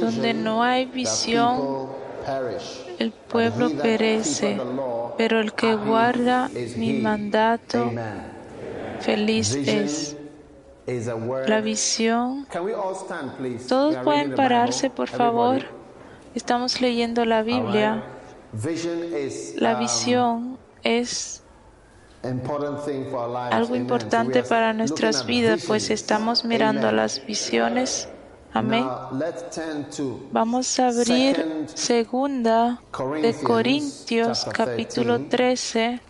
Donde no hay visión, el pueblo perece, pero el que guarda mi mandato, feliz es. La visión. Todos pueden pararse, por favor. Estamos leyendo la Biblia. La visión es algo importante para nuestras vidas, pues estamos mirando las visiones. Amén. Vamos a abrir segunda de Corintios capítulo 13.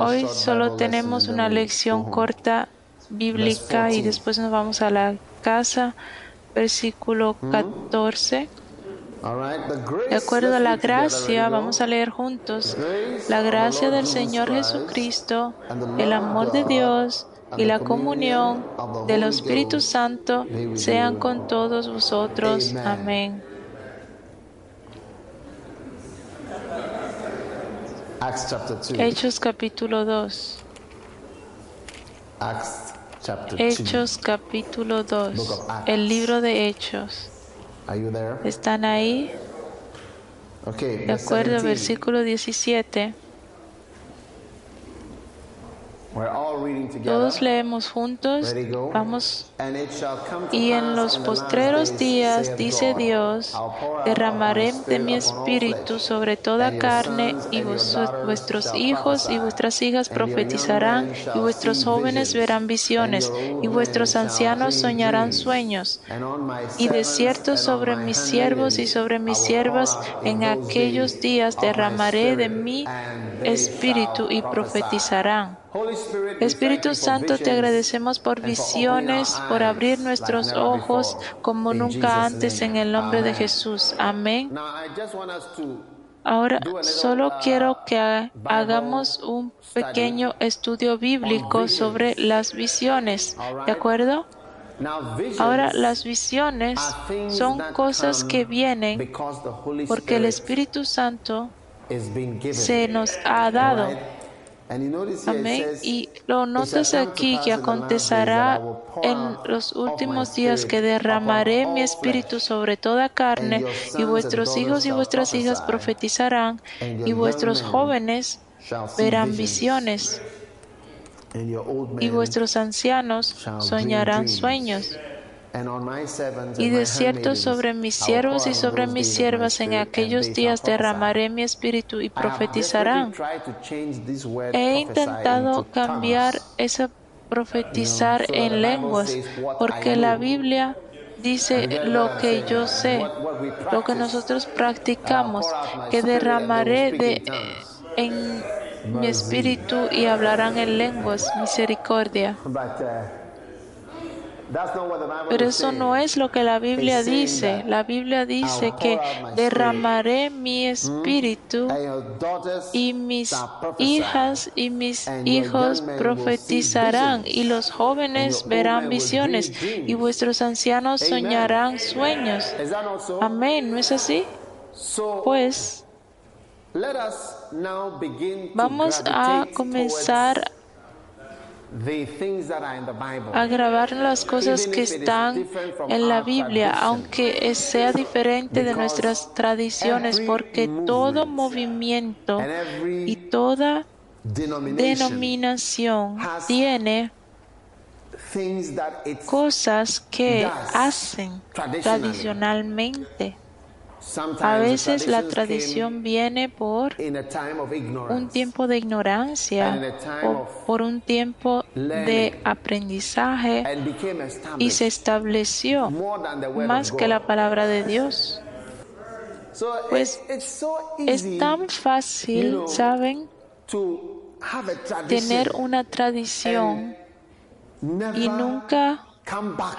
Hoy solo tenemos una lección corta bíblica y después nos vamos a la casa. Versículo 14. De acuerdo a la gracia, vamos a leer juntos. La gracia del Señor Jesucristo, el amor de Dios y la comunión del Espíritu Santo sean con todos vosotros. Amén. Hechos capítulo 2. Hechos capítulo 2. El libro de Hechos. ¿Están ahí? De acuerdo versículo 17. Todos leemos juntos. Vamos. Y en los postreros días, dice Dios, derramaré de mi espíritu sobre toda carne y vuestros hijos y vuestras hijas profetizarán y vuestros jóvenes verán visiones y vuestros ancianos soñarán sueños. Y de cierto sobre mis siervos y sobre mis siervas en aquellos días derramaré de mi espíritu y profetizarán. Espíritu Santo, te agradecemos por visiones, por abrir nuestros ojos como nunca antes en el nombre de Jesús. Amén. Ahora solo quiero que hagamos un pequeño estudio bíblico sobre las visiones, ¿de acuerdo? Ahora las visiones son cosas que vienen porque el Espíritu Santo se nos ha dado. Amén. Y lo notas aquí que acontecerá en los últimos días que derramaré mi espíritu sobre toda carne y vuestros hijos y vuestras hijas profetizarán y vuestros jóvenes verán visiones y vuestros ancianos soñarán sueños. Y de cierto sobre mis siervos y sobre mis siervas en aquellos días derramaré mi espíritu y profetizarán. He intentado cambiar ese profetizar en lenguas porque la Biblia dice lo que yo sé, lo que nosotros practicamos, que derramaré de, en mi espíritu y hablarán en lenguas, misericordia. Pero eso no es lo que la Biblia dice. La Biblia dice que derramaré mi espíritu y mis hijas y mis hijos profetizarán y los jóvenes verán visiones y vuestros ancianos soñarán sueños. Amén, ¿no es así? Pues vamos a comenzar a grabar las cosas que están en la Biblia, aunque sea diferente de nuestras tradiciones, porque todo movimiento y toda denominación tiene cosas que hacen tradicionalmente. A veces la tradición viene por un tiempo de ignorancia o por un tiempo de aprendizaje y se estableció más que la palabra de Dios. Pues es tan fácil, ¿saben? Tener una tradición y nunca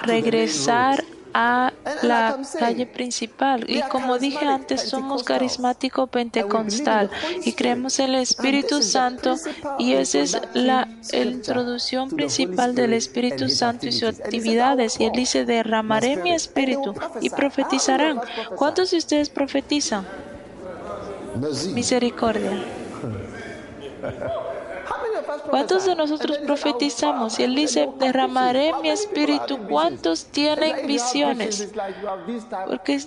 regresar a la calle principal. Y como dije antes, somos carismático pentecostal y creemos en el Espíritu Santo y esa es la introducción principal del Espíritu Santo y sus actividades. Y él dice, derramaré mi espíritu y profetizarán. ¿Cuántos de ustedes profetizan? Misericordia. ¿Cuántos de nosotros profetizamos? Y Él dice, derramaré mi espíritu. ¿Cuántos tienen visiones? Porque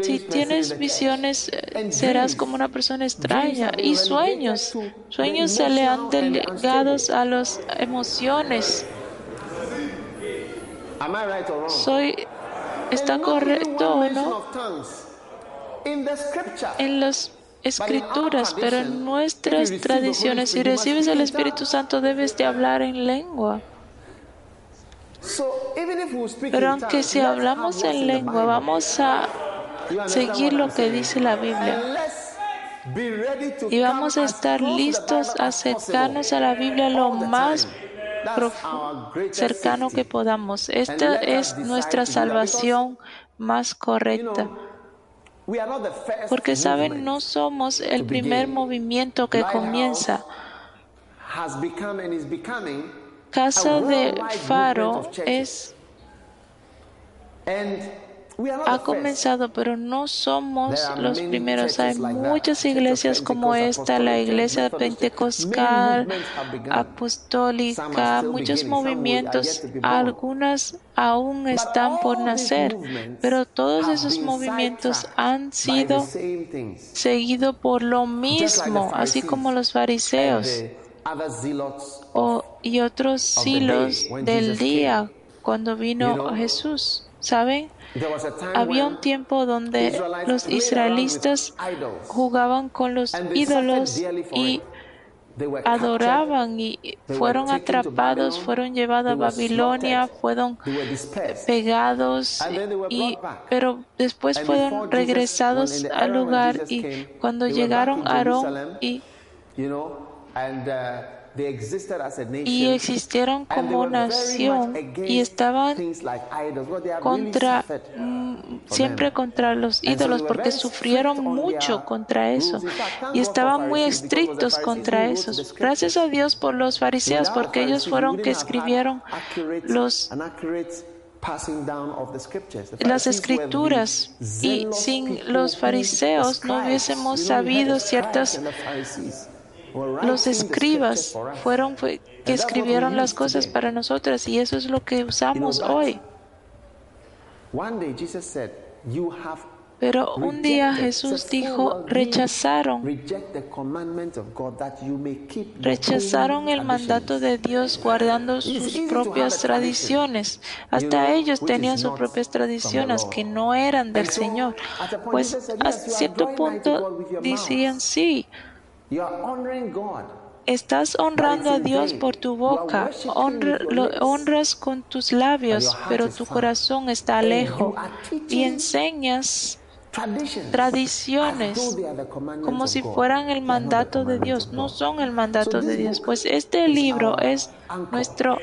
si tienes visiones, eh, serás como una persona extraña. Y sueños. Sueños se le han delegado a las emociones. Soy, ¿Está correcto o no? En los escrituras, pero en nuestras tradiciones, si recibes el Espíritu Santo, debes de hablar en lengua. Pero aunque si hablamos en lengua, vamos a seguir lo que dice la Biblia. Y vamos a estar listos a acercarnos a la Biblia lo más cercano que podamos. Esta es nuestra salvación más correcta. Porque saben, no somos el primer movimiento que comienza. Casa de Faro es ha comenzado, pero no somos los primeros. Hay muchas iglesias como esta, la iglesia pentecostal, apostólica, muchos movimientos, algunas aún están por nacer, pero todos esos movimientos han sido seguidos por lo mismo, así como los fariseos y otros silos del día cuando vino Jesús. ¿Saben? Había un tiempo donde los israelitas jugaban con los ídolos y adoraban y fueron atrapados, fueron llevados a Babilonia, fueron pegados, y, pero después fueron regresados al lugar y cuando llegaron a Aarón y y existieron como nación y estaban contra mm, siempre contra los ídolos porque sufrieron mucho contra eso. Y estaban muy estrictos contra eso. Gracias a Dios por los fariseos porque ellos fueron que escribieron los las escrituras. Y sin los fariseos no hubiésemos sabido ciertas los escribas fueron que escribieron las cosas para nosotras y eso es lo que usamos hoy. Pero un día Jesús dijo, rechazaron, rechazaron el mandato de Dios guardando sus propias tradiciones. Hasta ellos tenían sus propias tradiciones que no eran del Señor. Pues a cierto punto decían, sí, Estás honrando a Dios por tu boca, honras con tus labios, pero tu corazón está lejos. y enseñas tradiciones como si fueran el mandato de Dios. No son el mandato de Dios, pues este libro es nuestro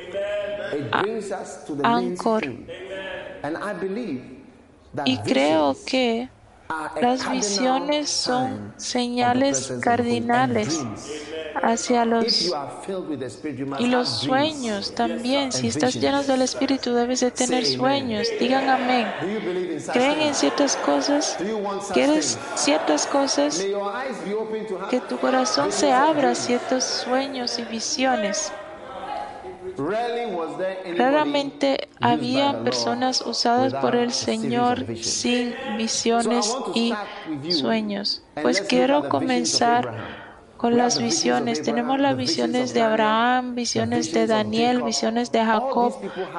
ancor. Y creo que las visiones son señales cardinales hacia los y los sueños también. Si estás lleno del Espíritu debes de tener sueños. Digan amén. ¿Creen en ciertas cosas? ¿Quieres ciertas cosas? Que tu corazón se abra a ciertos sueños y visiones. Raramente había personas usadas por el Señor sin visiones y sueños. Pues quiero comenzar con las visiones. Tenemos las visiones de Abraham, visiones de Daniel, visiones de Jacob.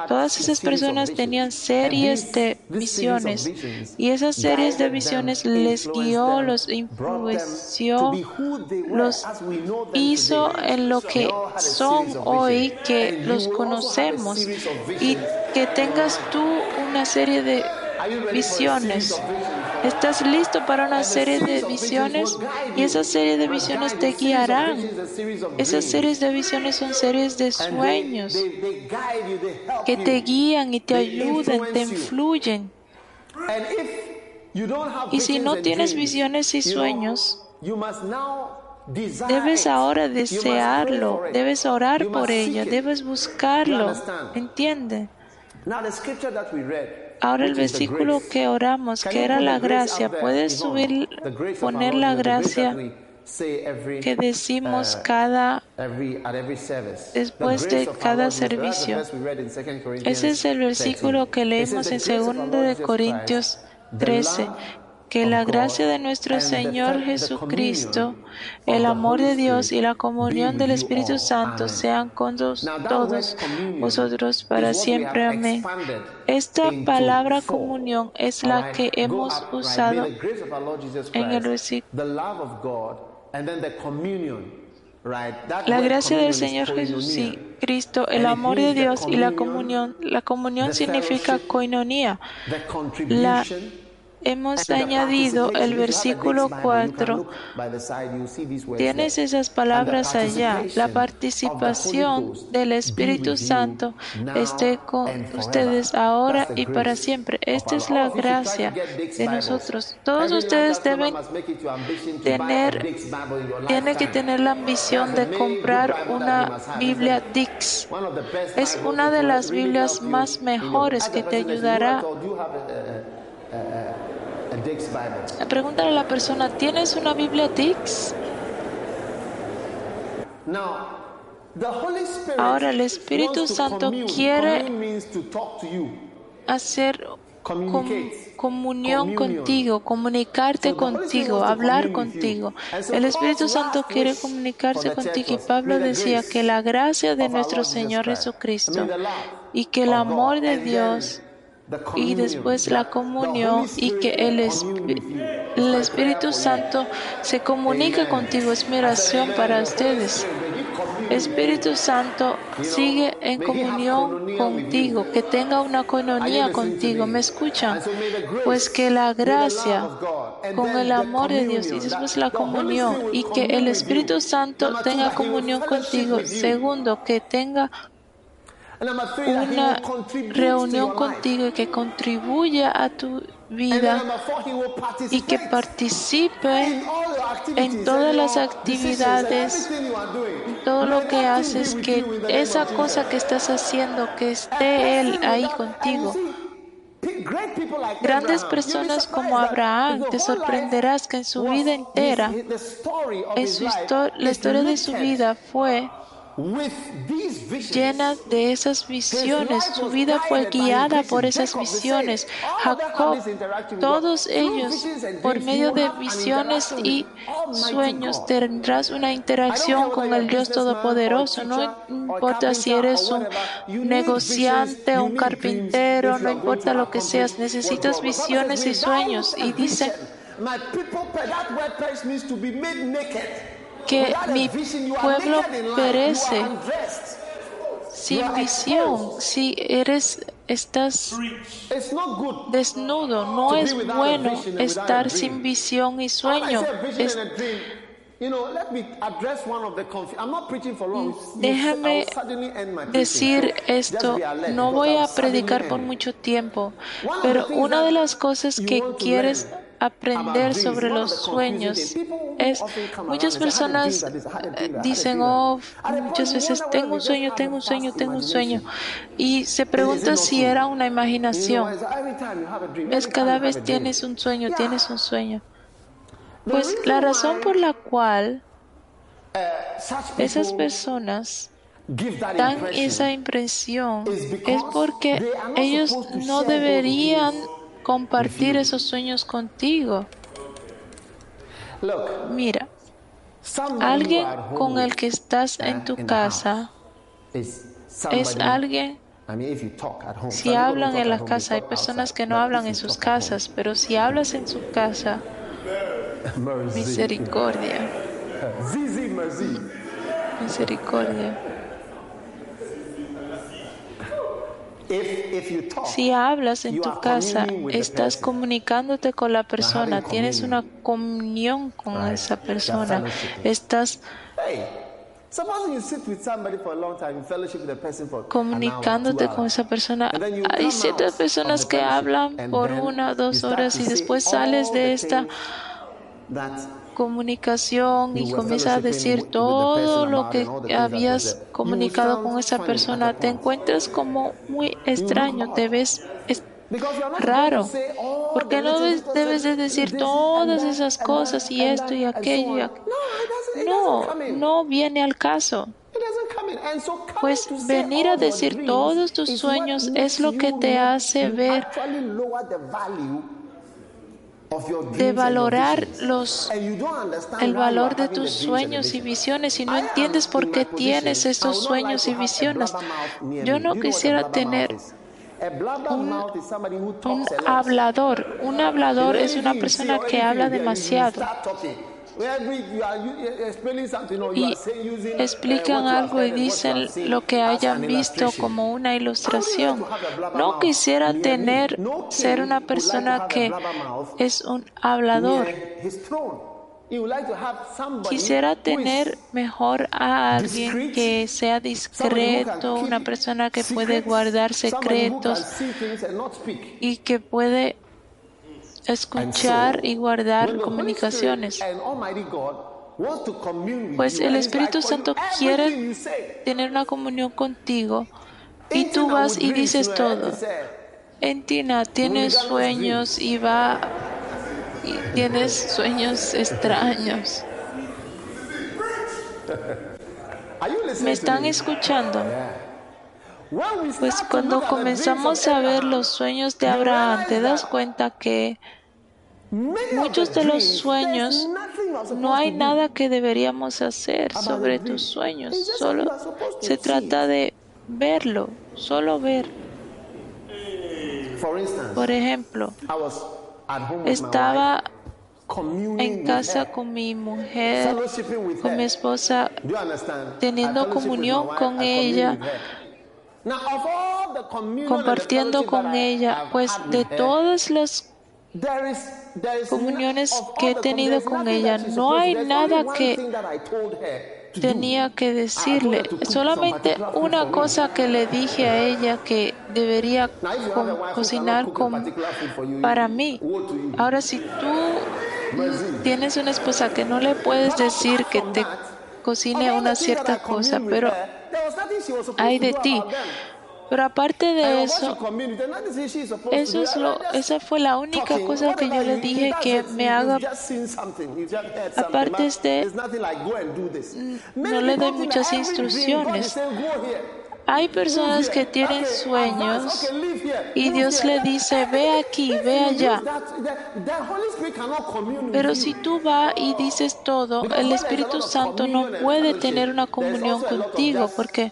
Todas esas personas tenían series de visiones y esas series de visiones les guió, los influenció, los hizo en lo que son hoy, que los conocemos y que tengas tú una serie de visiones. ¿Estás listo para una serie de visiones? Y esa serie de visiones te guiarán. Esas series de visiones son series de sueños que te guían y te ayudan, te influyen. Y si no tienes visiones y sueños, Debes ahora desearlo, debes orar por ello, debes buscarlo. ¿Entiende? Ahora el versículo que oramos, que era la gracia, puedes subir, poner la gracia que decimos uh, cada después de cada servicio. Ese es el versículo que leemos en 2 de Corintios 13 que la gracia de nuestro Señor Jesucristo, el amor de Dios y la comunión del Espíritu Santo sean con todos vosotros para siempre. Amén. Esta palabra comunión es la que hemos usado en el versículo. La gracia del Señor Jesús, Cristo, el amor de Dios y la comunión. La comunión significa coinonía. La hemos añadido el versículo 4. Tienes esas palabras allá. La participación del Espíritu Santo esté con ustedes ahora y para siempre. Esta es la gracia de nosotros. Todos ustedes deben tener, tienen que tener la ambición de comprar una Biblia Dix. Es una de las Biblias más mejores que te ayudará Pregúntale a la persona, ¿tienes una Biblia Dix? Ahora el Espíritu Santo quiere hacer comunión contigo, comunicarte contigo, hablar contigo. El Espíritu Santo quiere comunicarse contigo. y Pablo decía que la gracia de nuestro Señor Jesucristo y que el amor de Dios y después la comunión y que el, el Espíritu Santo se comunique contigo. Es mi oración para ustedes. Espíritu Santo sigue en comunión contigo, que tenga una coinonía contigo. ¿Me escuchan? Pues que la gracia con el amor de Dios y después la comunión y que el Espíritu Santo tenga comunión contigo. Segundo, que tenga una reunión contigo y que contribuya a tu vida y que participe en todas las actividades, todo lo que haces, que esa cosa que estás haciendo, que esté Él ahí contigo. Grandes personas como Abraham, te sorprenderás que en su vida entera, en su la historia de su vida fue llena de esas visiones. Su vida fue guiada por esas visiones. Jacob, todos ellos, por medio de visiones y sueños, tendrás una interacción con el Dios Todopoderoso. No importa si eres un negociante, un carpintero, no importa lo que seas, necesitas visiones y sueños. Y dice, que mi pueblo perece. sin visión. Si eres estás desnudo, no es bueno estar sin visión y sueño. Déjame decir esto, no voy a predicar por mucho tiempo, pero una de las cosas que quieres aprender sobre los sueños. Es muchas personas eh, dicen oh muchas veces tengo un sueño tengo un sueño tengo un sueño y se pregunta si era una imaginación. Es cada vez tienes un sueño tienes un sueño. Pues la razón por la cual esas personas dan esa impresión es porque ellos no deberían compartir esos sueños contigo. Mira, Alguien con el que estás en tu casa es alguien si hablan en la casa, hay personas que no hablan en sus casas, pero si hablas en su casa, misericordia. Misericordia. Si hablas en tu casa, estás comunicándote con la persona, tienes una comunión con esa persona, estás comunicándote con esa persona. Hay ciertas personas que hablan por una o dos horas y después sales de esta comunicación y comienzas a decir todo lo que habías comunicado con esa persona. Te encuentras como muy extraño, te ves raro, porque no debes de decir todas esas cosas y esto y aquello. No, no viene al caso. Pues venir a decir todos tus sueños es lo que te hace ver de valorar los, el valor de tus sueños y visiones y no entiendes por qué tienes estos sueños y visiones. Yo no quisiera tener un, un hablador. Un hablador es una persona que habla demasiado y explican algo y dicen lo que hayan visto como una ilustración. No quisiera tener, ser una persona que es un hablador. Quisiera tener mejor a alguien que sea discreto, una persona que puede guardar secretos y que puede escuchar y guardar comunicaciones. Pues el Espíritu Santo quiere tener una comunión contigo y tú vas y dices todo. Entina tienes sueños y va y tienes sueños extraños. ¿Me están escuchando? Pues cuando comenzamos a ver los sueños de Abraham, te das cuenta que muchos de los sueños no hay nada que deberíamos hacer sobre tus sueños, solo se trata de verlo, solo ver. Por ejemplo, estaba en casa con mi mujer, con mi esposa, teniendo comunión con ella, compartiendo con ella, pues de todas las comuniones que he tenido con ella, no hay nada que tenía que decirle. Solamente una cosa que le dije a ella que debería cocinar para mí. Ahora, si tú tienes una esposa que no le puedes decir que te cocine una cierta cosa, pero hay de ti. Pero aparte de eso, eso es lo, esa fue la única cosa que yo le dije que me haga. Aparte de, no le doy muchas instrucciones. Hay personas que tienen sueños y Dios le dice, ve aquí, ve allá. Pero si tú vas y dices todo, el Espíritu Santo no puede tener una comunión contigo porque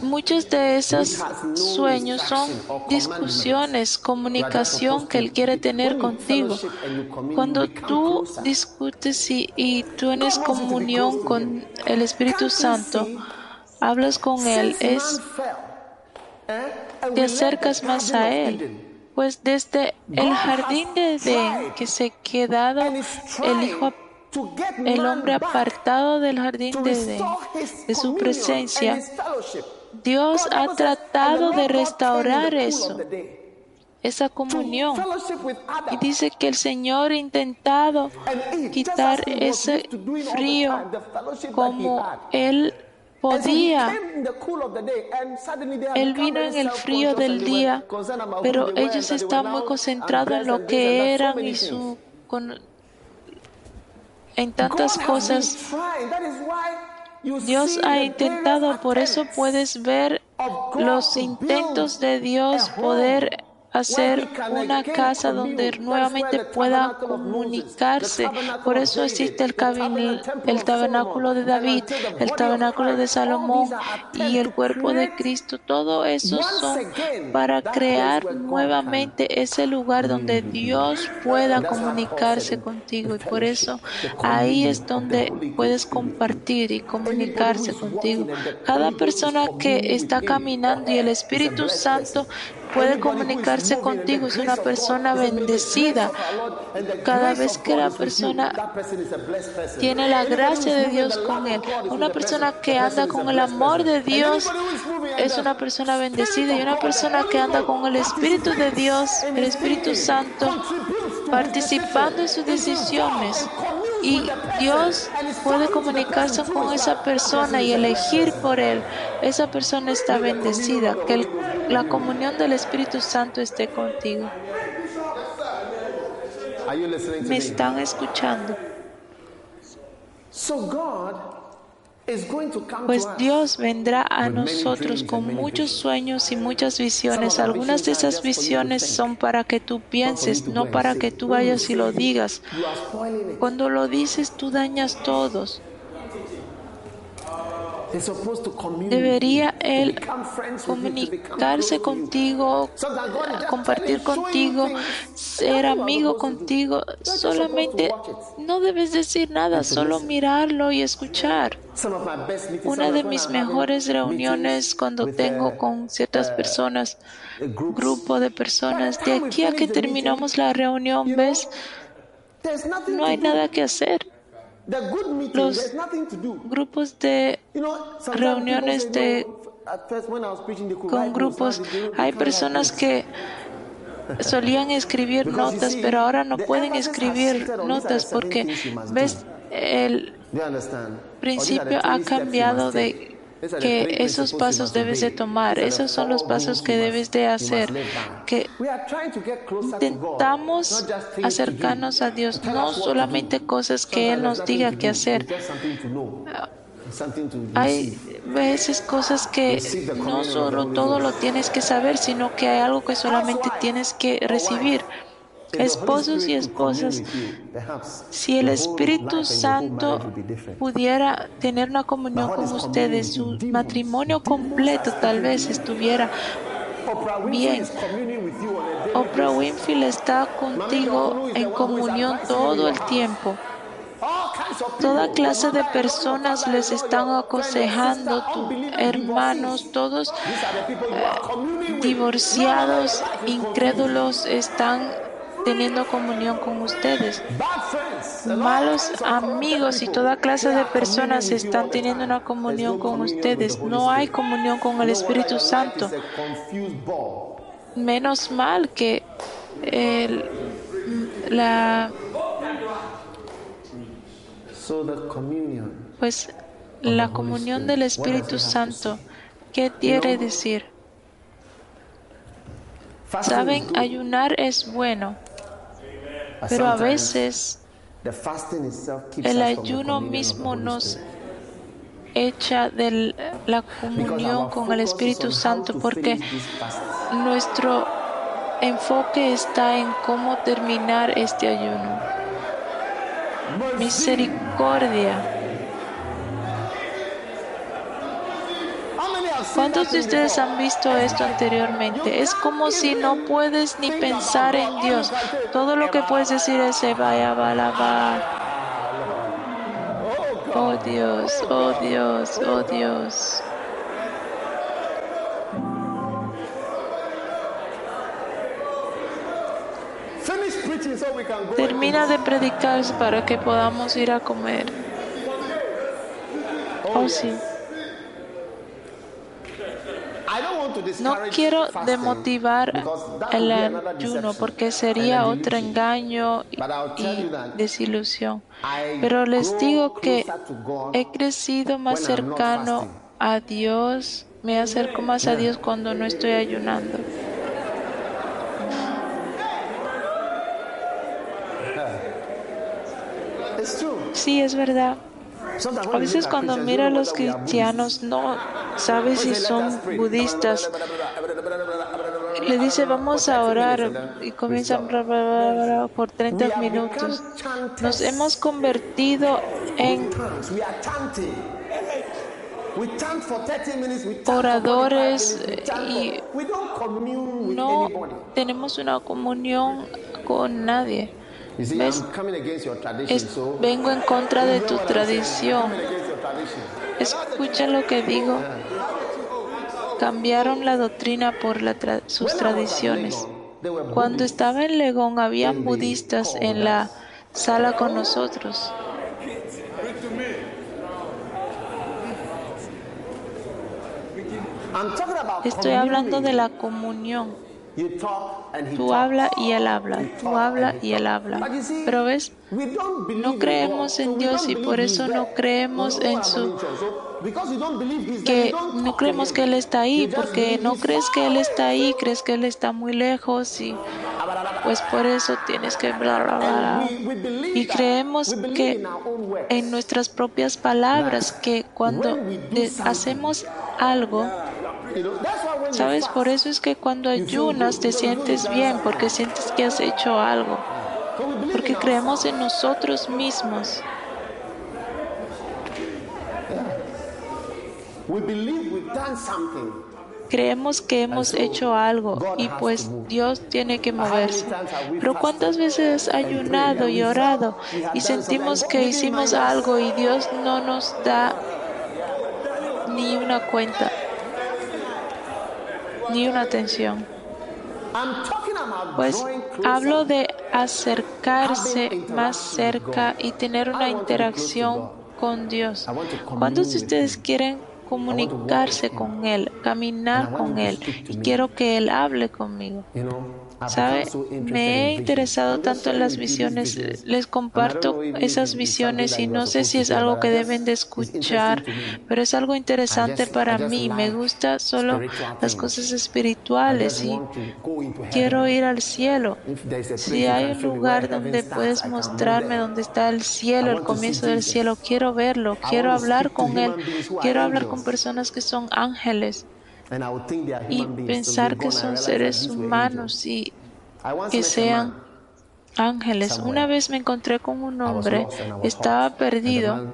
muchos de esos sueños son discusiones, comunicación que Él quiere tener contigo. Cuando tú discutes y, y tienes comunión con el Espíritu Santo, hablas con Él, es te acercas más a Él. Pues desde el jardín de Edén que se quedado el Hijo el hombre apartado del jardín de Edén, de su presencia, Dios ha tratado de restaurar eso, esa comunión. Y dice que el Señor ha intentado quitar ese frío como Él podía. Él vino en el frío del día, pero ellos estaban muy concentrados en lo que eran y su, en tantas cosas. Dios ha intentado, por eso puedes ver los intentos de Dios poder hacer una casa donde nuevamente pueda comunicarse. Por eso existe el, el tabernáculo de David, el tabernáculo de Salomón y el cuerpo de Cristo. Todo eso son para crear nuevamente ese lugar donde Dios pueda comunicarse contigo. Y por eso ahí es donde puedes compartir y comunicarse contigo. Cada persona que está caminando y el Espíritu Santo puede comunicarse contigo, es una persona bendecida. Cada vez que la persona tiene la gracia de Dios con él, una persona que anda con el amor de Dios es una persona bendecida y una persona que anda con el Espíritu de Dios, el Espíritu Santo, participando en sus decisiones. Y Dios puede comunicarse con esa persona y elegir por él. Esa persona está bendecida. Que la comunión del Espíritu Santo esté contigo. ¿Me están escuchando? Pues Dios vendrá a nosotros con muchos sueños y muchas visiones. Algunas de esas visiones son para que tú pienses, no para que tú vayas y lo digas. Cuando lo dices, tú dañas todos. Debería Él comunicarse contigo, compartir contigo, ser amigo contigo. Solamente no debes decir nada, solo mirarlo y escuchar. Una de mis mejores reuniones cuando tengo con ciertas personas, grupo de personas, de aquí a que terminamos la reunión, ves, no hay nada que hacer los grupos de reuniones de con grupos hay personas que solían escribir notas pero ahora no pueden escribir notas porque ves el principio ha cambiado de que esos pasos debes de tomar, esos son los pasos que debes de hacer, que intentamos acercarnos a Dios, no solamente cosas que Él nos diga que hacer. Hay veces cosas que no solo todo lo tienes que saber, sino que hay algo que solamente tienes que recibir esposos y esposas, si el Espíritu Santo pudiera tener una comunión con ustedes, su matrimonio completo tal vez estuviera bien. Oprah Winfield está contigo en comunión todo el tiempo. Toda clase de personas les están aconsejando, hermanos, todos eh, divorciados, incrédulos, están teniendo comunión con ustedes. Malos amigos y toda clase de personas están teniendo una comunión con ustedes. No hay comunión con el Espíritu Santo. Menos mal que el, la pues la comunión del Espíritu Santo, ¿qué quiere decir? Saben, ayunar es bueno, pero a veces el ayuno mismo nos echa de la comunión con el Espíritu Santo porque nuestro enfoque está en cómo terminar este ayuno. Misericordia. ¿Cuántos de ustedes han visto esto anteriormente? Es como si no puedes ni pensar en Dios. Todo lo que puedes decir es vaya, va, va. Oh Dios, oh Dios, oh Dios. Termina de predicar para que podamos ir a comer. Oh sí. No quiero demotivar el ayuno porque sería otro engaño y desilusión. Pero les digo que he crecido más cercano a Dios, me acerco más a Dios cuando no estoy ayunando. Sí, es verdad. A veces cuando miro a los cristianos no sabes si son budistas le dice, vamos a orar y comienzan por 30 minutos. Nos hemos convertido en oradores y no tenemos una comunión con nadie. vengo en contra de tu tradición. Escucha lo que digo. Cambiaron la doctrina por sus tradiciones. Cuando estaba en Legón, habían budistas en la sala con nosotros. Estoy hablando de la comunión. Tú hablas y Él habla, tú hablas y Él habla. Pero ves, no creemos en Dios y por eso no creemos en su que no creemos que Él está ahí, porque no crees que Él está ahí, crees que Él está muy lejos y pues por eso tienes que bla, Y creemos que en nuestras propias palabras, que cuando hacemos algo, ¿Sabes? Por eso es que cuando ayunas te sientes bien, porque sientes que has hecho algo, porque creemos en nosotros mismos. Creemos que hemos hecho algo y pues Dios tiene que moverse. Pero ¿cuántas veces has ayunado y orado y sentimos que hicimos algo y Dios no nos da ni una cuenta? ni una atención. Pues hablo de acercarse más cerca y tener una interacción con Dios. ¿Cuántos de ustedes quieren comunicarse con Él, caminar con Él y quiero que Él hable conmigo? ¿Sabe? Me he interesado tanto en las visiones. Les comparto esas visiones y no sé si es algo que deben de escuchar, pero es algo interesante para mí. Me gusta solo las cosas espirituales y quiero ir al cielo. Si hay un lugar donde puedes mostrarme dónde está el cielo, el comienzo del cielo, quiero verlo, quiero hablar con Él, quiero hablar con personas que son ángeles y pensar que son seres humanos y que sean ángeles. Una vez me encontré con un hombre, estaba perdido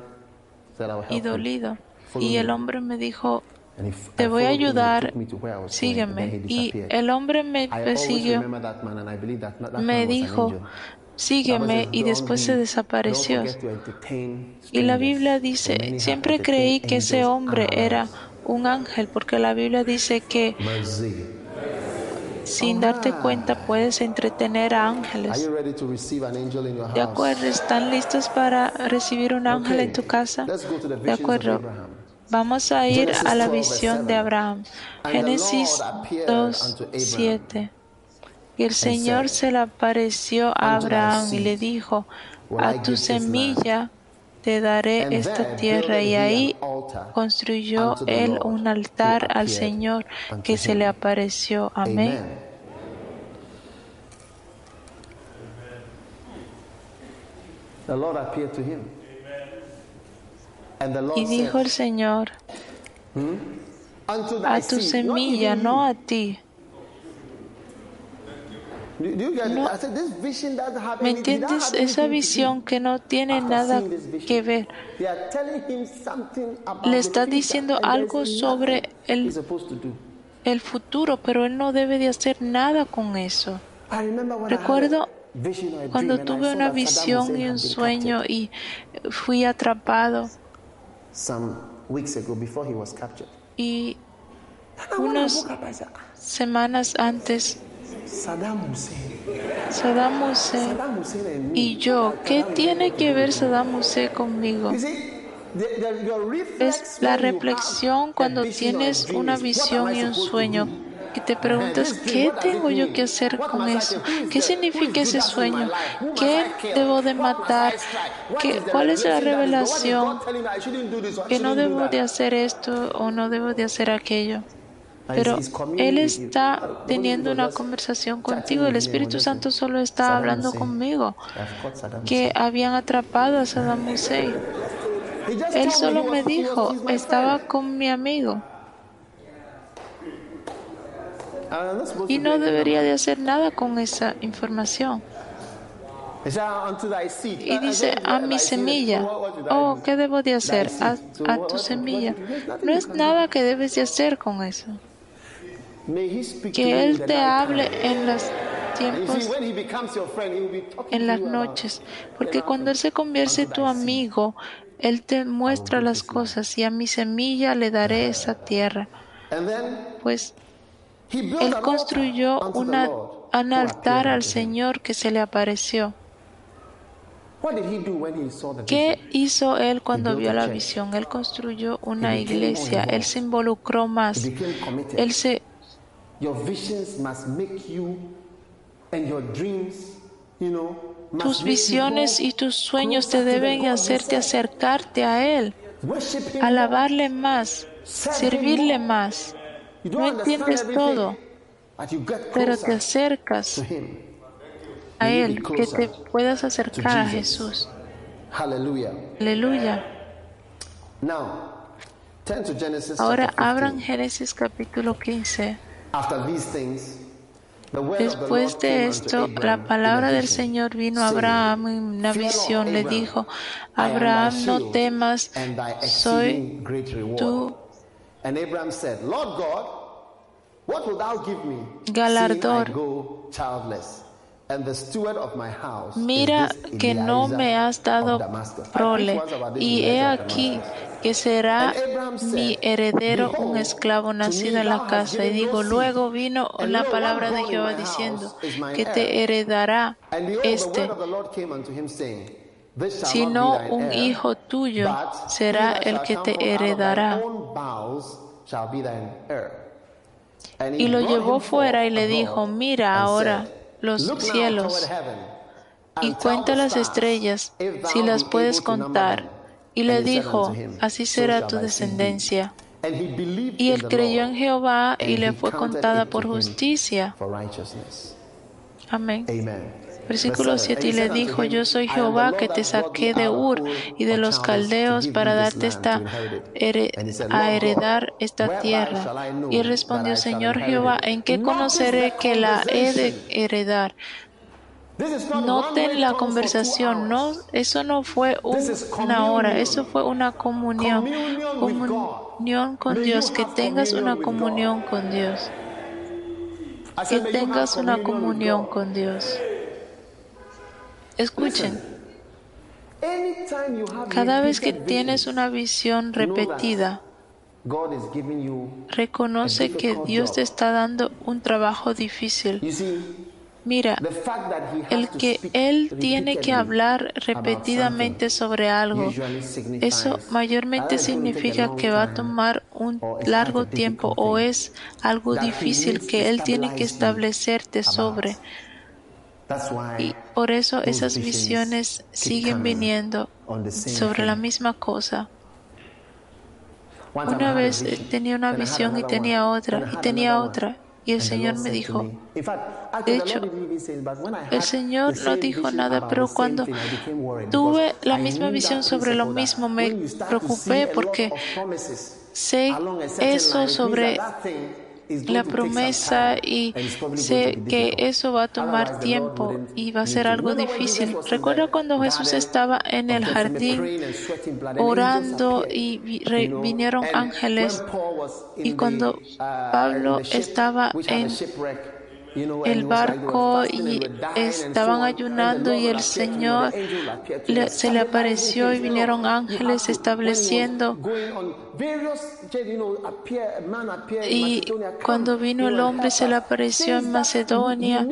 y dolido, y el hombre me dijo, te voy a ayudar, sígueme. Y el hombre me persiguió, me dijo, sígueme. y después se desapareció. Y la Biblia dice, siempre creí que ese hombre era un ángel, porque la Biblia dice que sin darte cuenta puedes entretener a ángeles. ¿De acuerdo? ¿Están listos para recibir un ángel en tu casa? De acuerdo. Vamos a ir a la visión de Abraham. Génesis 2, 7. Y el Señor se le apareció a Abraham y le dijo, a tu semilla te daré esta tierra. Y ahí construyó él un altar al Señor que se le apareció. Amén. Y dijo el Señor, hmm? a tu semilla, no a ti. ¿Me entiendes? Esa visión que no tiene nada que ver. Le está diciendo algo sobre el, el futuro, pero él no debe de hacer nada con eso. Recuerdo cuando tuve una visión y un sueño y fui atrapado. Y unas semanas antes Saddam Hussein. Y yo, ¿qué tiene que ver Saddam Hussein conmigo? Es la reflexión cuando tienes una visión y un sueño y te preguntas, ¿qué tengo yo que hacer con eso? ¿Qué significa ese sueño? ¿Qué debo de matar? ¿Qué, ¿Cuál es la revelación? Que no debo de hacer esto o no debo de hacer aquello. Pero Él está teniendo una conversación contigo. El Espíritu Santo solo está hablando conmigo, que habían atrapado a Saddam Hussein. Él solo me dijo, estaba con mi amigo. Supposed y no debería de hacer nada con esa información. Y dice, a mi semilla. Oh? ¿qué debo de hacer? A, tu semilla. No es nada que debes de hacer con eso. Que Él te hable en you tiempos, en las noches. Porque cuando Él se convierte tu amigo, Él te muestra las cosas y a mi semilla le daré esa tierra. And then Pues Él construyó una, un altar al. Señor que se le apareció. What did he do when he saw the ¿Qué hizo él cuando vio la visión? Él construyó una iglesia, él se involucró más, él se tus make you visiones y tus sueños te deben hacerte acercarte a Él, alabarle más, servirle más. No entiendes todo, pero te acercas a Él, que te puedas acercar a. Jesús. Aleluya. Ahora chapter 15. abran Génesis capítulo 15. Después de esto, la palabra del Señor vino a Abraham en una visión. Le dijo, Abraham, no temas, soy exceeding great Mira que no me has dado prole, y he aquí que será mi heredero, un esclavo nacido en la casa. Y digo, luego vino la palabra de Jehová diciendo que te heredará este, sino un hijo tuyo será el que te heredará. Y lo llevó fuera y le dijo, mira ahora los cielos y cuenta las estrellas, si las puedes contar. Y le dijo, así será tu descendencia. Y él creyó en Jehová y le fue contada por justicia. Amén. Versículo Verse 7 seven. y le dijo, yo soy Jehová que te saqué de Ur y de los caldeos para darte esta, a heredar esta tierra. Y respondió, Señor Jehová? ¿en qué conoceré que la he de heredar? Noten la conversación, no, eso no fue una hora, eso fue una comunión, comunión con Dios, que tengas una comunión con Dios, que tengas una comunión con Dios. Escuchen, cada vez que tienes una visión repetida, reconoce que Dios te está dando un trabajo difícil. Mira, el que Él tiene que hablar repetidamente sobre algo, eso mayormente significa que va a tomar un largo tiempo o es algo difícil que Él tiene que establecerte sobre. Y por eso esas visiones siguen viniendo sobre la misma cosa. Una vez tenía una visión y tenía otra y tenía otra. Y el Señor me dijo, de hecho, el Señor no dijo nada, pero cuando tuve la misma visión sobre lo mismo, me preocupé porque sé eso sobre la promesa y sé que eso va a tomar tiempo y va a ser algo difícil. the cuando Jesús estaba en el jardín orando y vinieron ángeles y cuando uh, Pablo estaba en el barco y estaban ayunando y el Señor le- se le apareció y vinieron ángeles estableciendo. y cuando vino el hombre se le apareció en Macedonia,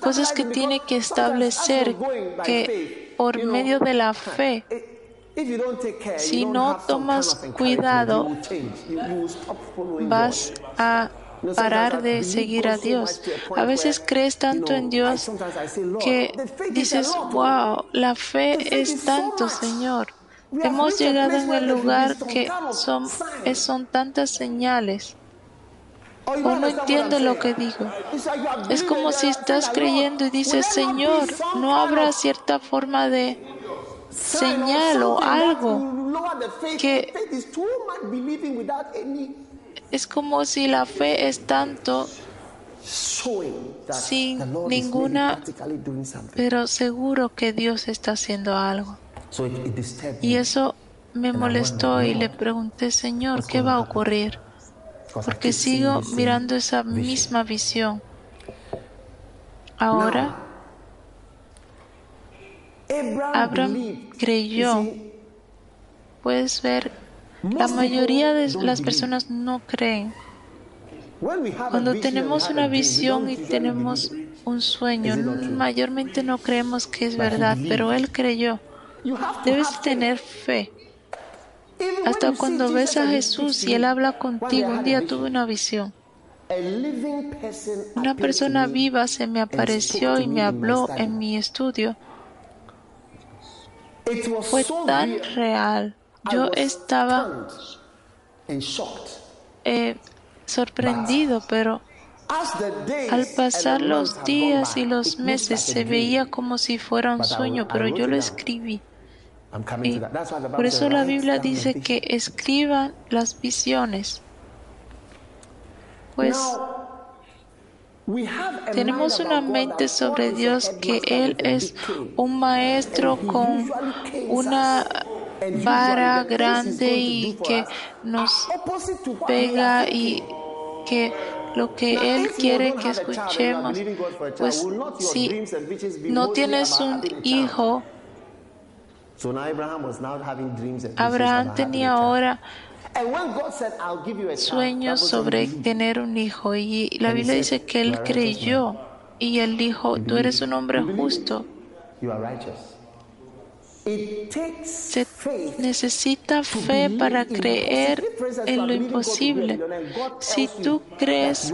cosas que tiene que establecer que por medio de la fe, si no tomas cuidado, vas a parar de seguir a Dios. a veces crees tanto en Dios que dices, wow, la fe es tanto. Señor. Hemos llegado en el lugar que son, son tantas señales. O no entiende lo que digo. Es como si estás creyendo y dices, Señor, no habrá cierta forma de señal o algo que- Es como si la fe es tanto sin ninguna- pero seguro que Dios está haciendo algo. Y eso me molestó y le pregunté, Señor, ¿qué va a ocurrir? Porque sigo mirando esa misma visión. Ahora, Abraham, creyó. Puedes ver, la mayoría de las personas no creen. Cuando tenemos una visión y tenemos un sueño, mayormente no creemos que es verdad, pero él creyó. Debes tener fe. Hasta cuando ves a Jesús y Él habla contigo, un día tuve una visión. Una persona viva se me apareció y me habló en mi estudio. Fue tan real. Yo estaba eh, sorprendido, pero al pasar los días y los meses se veía como si fuera un sueño, pero yo lo escribí. Y por eso la "Write Biblia dice vision." que escriban las visiones. Pues tenemos una mente sobre Dios que Él es un maestro con una vara grande y que nos pega y que lo que Él quiere que escuchemos, pues si no tienes un hijo, Abraham was now having dreams and visions Abraham about having tenía ahora sueños sobre tener un hijo y la Biblia dice que "You Él creyó y Él dijo, tú eres un hombre justo. Se necesita fe para creer en lo imposible. Si tú crees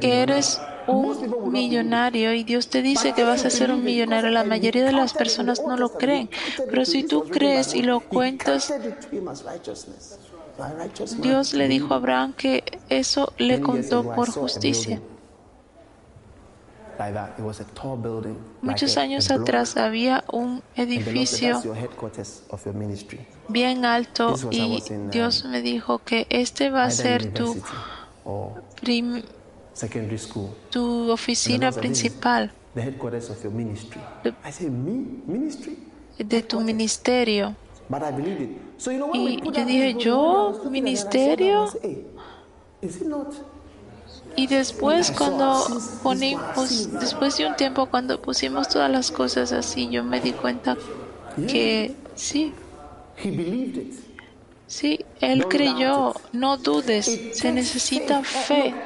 que eres un millonario y Dios te dice que vas a ser un millonario, la mayoría de las personas no lo creen. Pero si tú crees y lo cuentas. Dios le dijo a. Abraham que eso le contó por justicia. Muchos años atrás había un edificio bien alto y um, Dios me dijo que este va a ser tu, tu oficina Lord said, "This is principal The headquarters of your ministry. The- I said, me? Ministry? de tu ministerio. Y yo dije, ¿yo? ¿Ministerio? Y después cuando ponimos, después de un tiempo cuando pusimos todas las cosas así, yo me di cuenta que sí, sí, él creyó, no dudes, se necesita fe.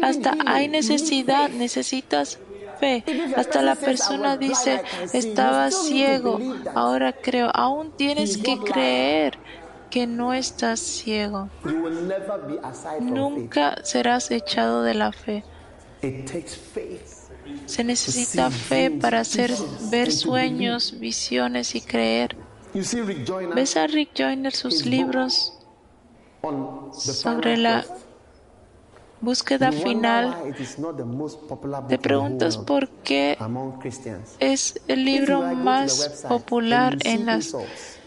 Hasta hay necesidad, necesitas fe. Hasta la person says, "I persona dice, I can see", you estaba ciego, ahora creo, aún tienes que creer que no estás ciego. Nunca serás echado de la fe. Se necesita fe para hacer ver sueños, visiones y creer. ¿Ves a Rick Joyner sus libros sobre la búsqueda final? Te preguntas por qué es el libro más popular en results,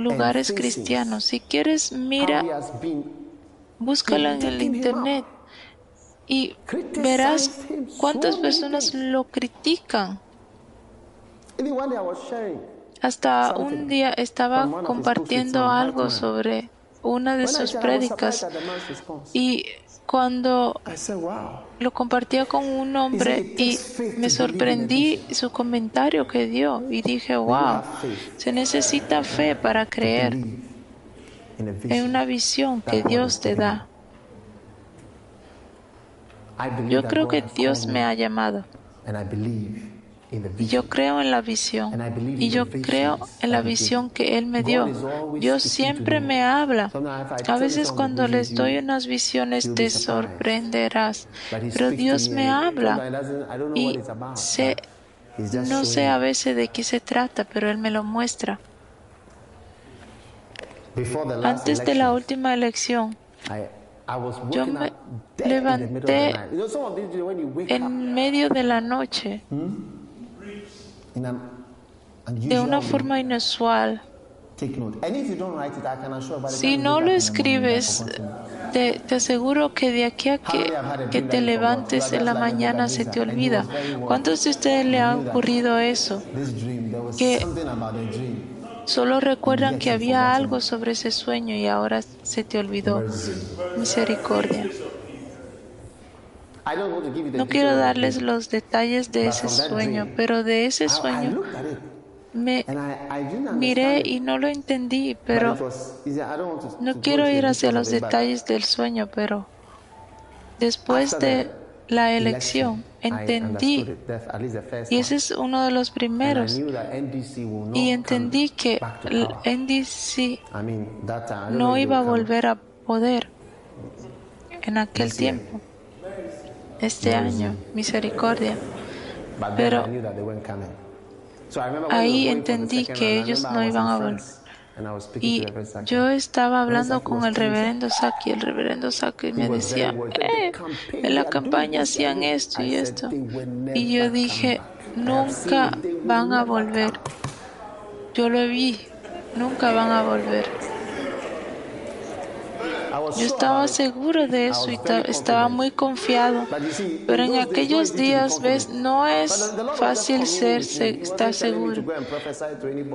lugares cristianos. Si quieres, mira, búscalo en el internet y verás cuántas personas lo critican. Hasta un día estaba compartiendo algo sobre una de sus prédicas y cuando lo compartía con un hombre y me sorprendí su comentario que dio y dije, wow, se necesita fe para creer en una visión que Dios te da. Yo creo que Dios me, ha llamado y yo creo en la visión y yo creo en la visión que Él me dio. Dios siempre me. habla. A veces cuando les doy unas visiones te sorprenderás. Pero Dios me habla y sé, no sé a veces de qué se trata, pero Él me lo muestra. Antes de la última elección, Yo me levanté en medio de la noche, an de una forma inusual, Si no lo escribes, te, te aseguro que de aquí a que, que te levantes en la mañana se te olvida. ¿Cuántos de ustedes le ha ocurrido eso? Que-. Solo recuerdan que había algo sobre ese sueño y ahora se te olvidó. Misericordia. No quiero darles los detalles de ese sueño, pero de ese sueño me miré y no lo entendí, pero no quiero ir hacia los detalles del sueño, pero después de la elección entendí, y ese es uno de los primeros, y entendí que el. NDC no iba a volver a poder en aquel tiempo, este año, misericordia. Pero ahí entendí que ellos no iban a volver. Y yo estaba hablando con el reverendo Saki, el reverendo Saki me decía, eh, en la campaña hacían esto y esto. "They will never Y yo dije, nunca van a volver. come." Yo lo vi, nunca van a volver. Yo estaba seguro de eso y ta- estaba muy confiado. Pero en aquellos días, ves, no es fácil ser, se- estar seguro.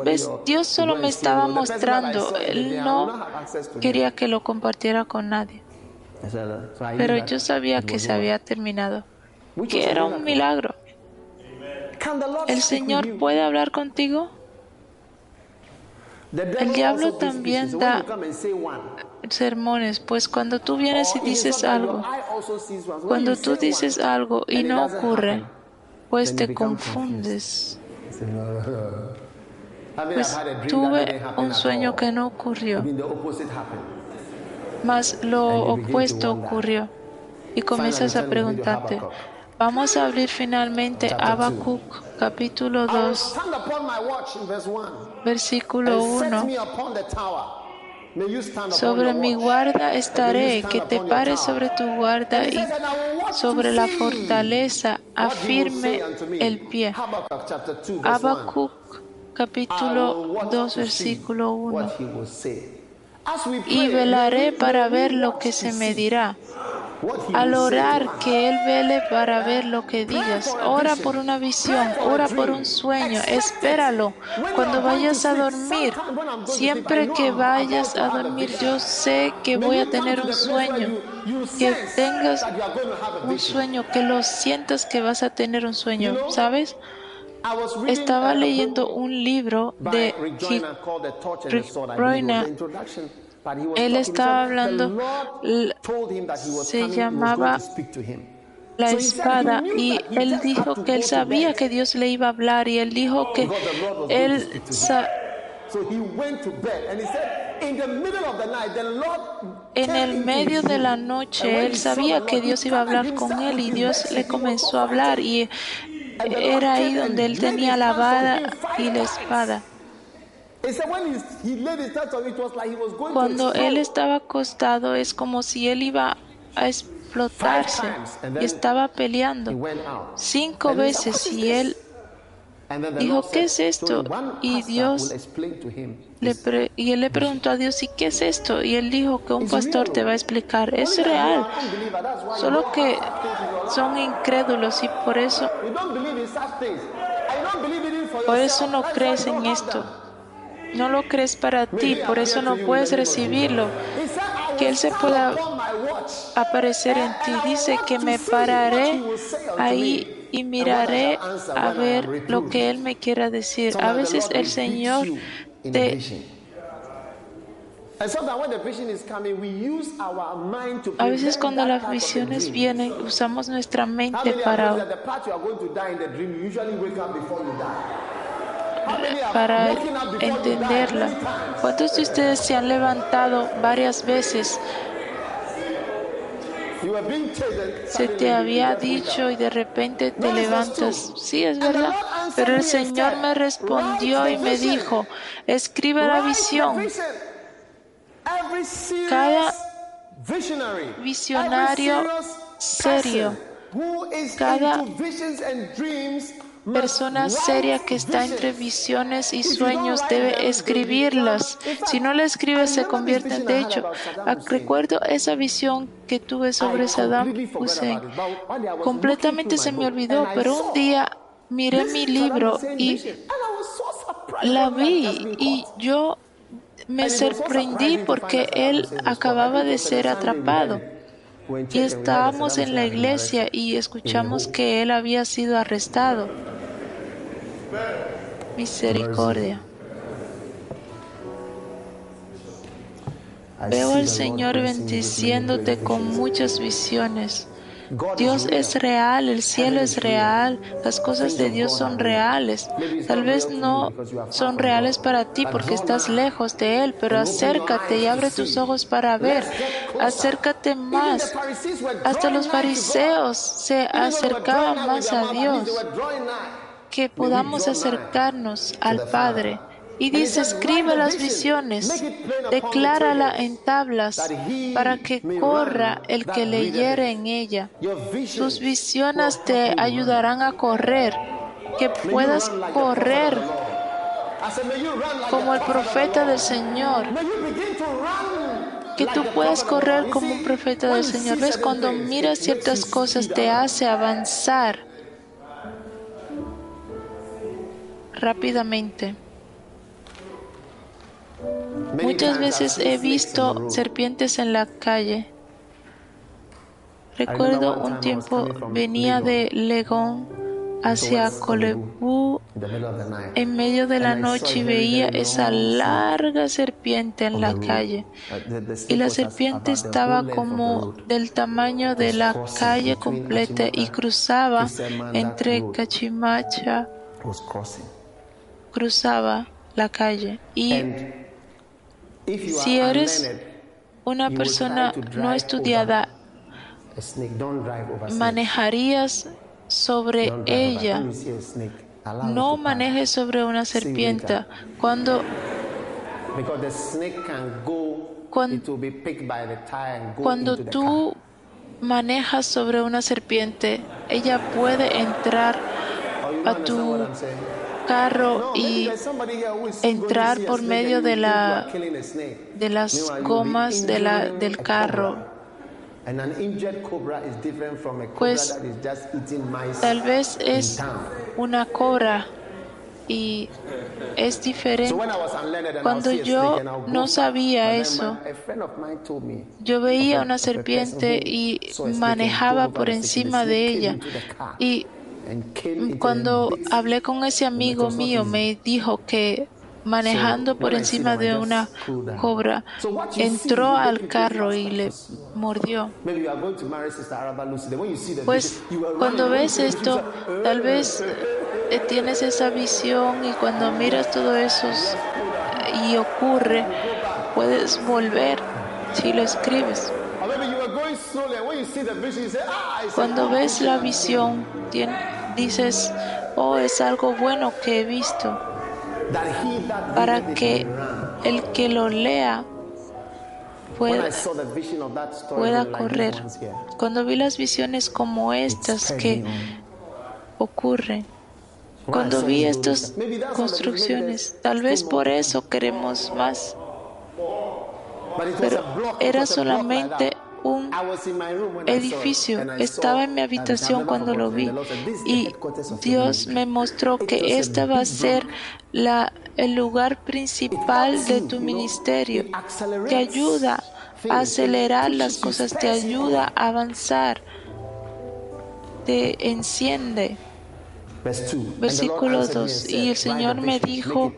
¿Ves? Dios solo me estaba "No, the person that I mostrando, Él no not have access to him." quería que lo compartiera con nadie. Pero yo sabía que se había terminado, que era un milagro. ¿El Señor puede hablar contigo? Devil diablo también da- Sermones, pues cuando tú vienes y is dices algo, cuando tú dices algo y no ocurre, pues te confundes. Pues tuve un sueño que no ocurrió, mas lo opuesto ocurrió. Y comienzas a preguntarte. Vamos a abrir finalmente. Habacuc capítulo I will 2, stand upon my watch in verse 1 versículo and set 1. me upon the tower. May you stand upon Sobre mi guarda estaré, que te pares sobre tu guarda y says, "And I will watch sobre la fortaleza, afirme say unto me." el pie. Habakkuk chapter 2, verse 1. Habacuc capítulo will watch 2 to see versículo 1. Y velaré para ver lo que se me dirá. Al orar, que Él vele para ver lo que digas. Ora por una visión, ora por un sueño, espéralo. Cuando vayas a dormir, siempre que vayas a dormir, yo sé que voy a tener un sueño. Que tengas un sueño, que lo sientas que vas a tener un sueño, ¿sabes? Estaba leyendo un libro de Rick Hi- Joyner called The Torch and the Rick Sword. I believe it was Joyner. the introduction, but he was Él estaba hablando, se llamaba la So he said espada y él dijo que él sabía que Dios le iba a hablar y él dijo que él speak to him. sa- So he went to bed and he said, in the middle of the night, the Lord en el medio de la noche él sabía que Dios iba a hablar con él y Dios le comenzó a hablar y era ahí donde él tenía la vara y la espada. Cuando él estaba acostado es como si él iba a explotarse y estaba peleando cinco veces "What is y this?" él dijo, "¿Qué es "So esto?" Y Dios Le pre- y él le preguntó a Dios, ¿y qué es esto? Y él dijo que un pastor te va a explicar. Es real, solo que son incrédulos y por eso, por eso no crees en esto. No lo crees para ti, por eso no puedes recibirlo. Jesus. He said, "I will Que Él se pueda aparecer en ti. Dice que me pararé ahí y miraré a ver lo reproved." que Él me quiera decir. A veces el Señor te A veces cuando las visiones vienen, usamos nuestra mente para para entenderla. ¿Cuántos de ustedes se han levantado varias veces? Se te había dicho y de repente te levantas. Sí, es verdad. Pero el Señor me respondió "Write y me dijo, escribe la visión. Cada visionario serio, cada persona seria que está entre visiones y sueños debe escribirlas. Si no la escribe, se convierte en de hecho. Recuerdo esa visión que tuve sobre Saddam Hussein. Completamente se me olvidó, pero un día miré mi libro y la vi y yo me sorprendí porque él acababa de ser atrapado. Y estábamos en la iglesia y escuchamos que él había sido arrestado. Misericordia. Veo al Señor bendiciéndote con muchas visiones. Dios es real, el cielo es real, las cosas de Dios son reales. Tal vez no son reales para ti porque estás lejos de Él, pero acércate y abre tus ojos para ver. Acércate más. Hasta los fariseos se acercaban más a Dios. Que podamos acercarnos al Padre. Y dice, escribe las visiones, declárala en tablas, para que corra el que leyere en ella. Tus visiones te ayudarán a correr, que puedas correr como el profeta del Señor. Que tú puedas correr como un profeta del Señor. ¿Ves? Cuando miras ciertas cosas te hace avanzar rápidamente. Muchas veces he visto serpientes en la calle. Recuerdo un tiempo venía de Legón hacia Colebu en medio de la noche y veía esa larga serpiente en la calle. Y la serpiente estaba como del tamaño de la calle completa y cruzaba entre Cachimacha, cruzaba la calle. Y si eres una persona no estudiada, manejarías sobre ella. No manejes sobre una serpiente. Cuando, cuando tú manejas sobre una serpiente, ella puede entrar a tu carro y entrar por medio de, la, de las gomas de la, del carro. Pues tal vez es una cobra y es diferente. Cuando yo no sabía eso, yo veía una serpiente y manejaba por encima de ella. Y cuando hablé con ese amigo mío, me dijo que manejando por encima de una cobra, entró al carro y le mordió. Pues cuando ves esto, tal vez eh, tienes esa visión y cuando miras todo eso y ocurre, puedes volver si lo escribes. Cuando ves la visión, dices, oh, es algo bueno que he visto, para que el que lo lea pueda, pueda correr. Cuando vi las visiones como estas que ocurren, cuando vi estas construcciones, tal vez por eso queremos más, pero era solamente un edificio. Estaba en mi habitación cuando lo vi y Dios me mostró que este va a ser la, el lugar principal de tu ministerio. Te ayuda a acelerar las cosas, te ayuda a avanzar, te enciende. Versículo 2. Y el Señor me dijo,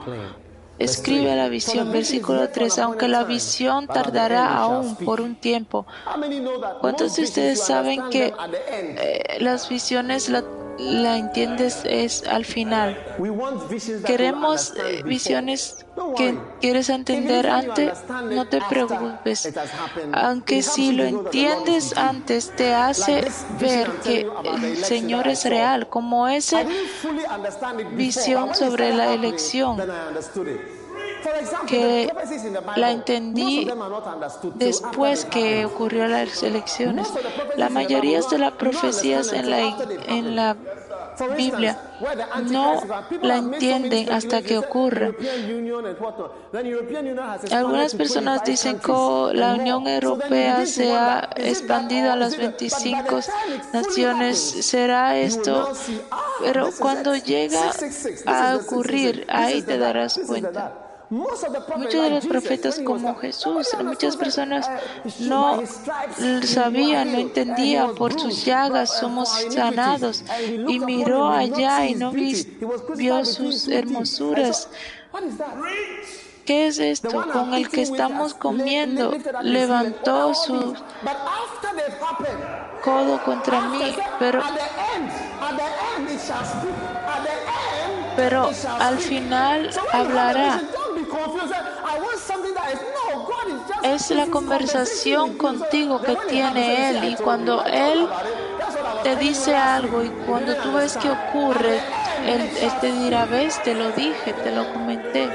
Escribe la visión, versículo 3, aunque la visión tardará aún por un tiempo. ¿Cuántos de ustedes saben que eh, las visiones la, la, entiendes es al final? Queremos eh, visiones que quieres entender antes, no te preocupes. Aunque si lo entiendes antes, te hace ver que el Señor es real, como esa visión sobre la elección que la entendí después que ocurrió las elecciones. La mayoría de las profecías en la, en la Biblia no la entienden hasta que ocurre. Algunas personas dicen que la Unión Europea se ha expandido a las 25 naciones. ¿Será esto? Pero cuando llega a ocurrir, ahí te darás cuenta. Muchos de los profetas como Jesús, muchas personas no sabían, no entendían, por sus llagas somos sanados. Y miró allá y no vio sus hermosuras. ¿Qué es esto? Con el que estamos comiendo, levantó su codo contra mí, pero pero al final hablará. Es la conversación contigo que tiene Él y cuando Él te dice algo y cuando tú ves que ocurre, Él, te dirá, ves, te lo dije, te lo comenté.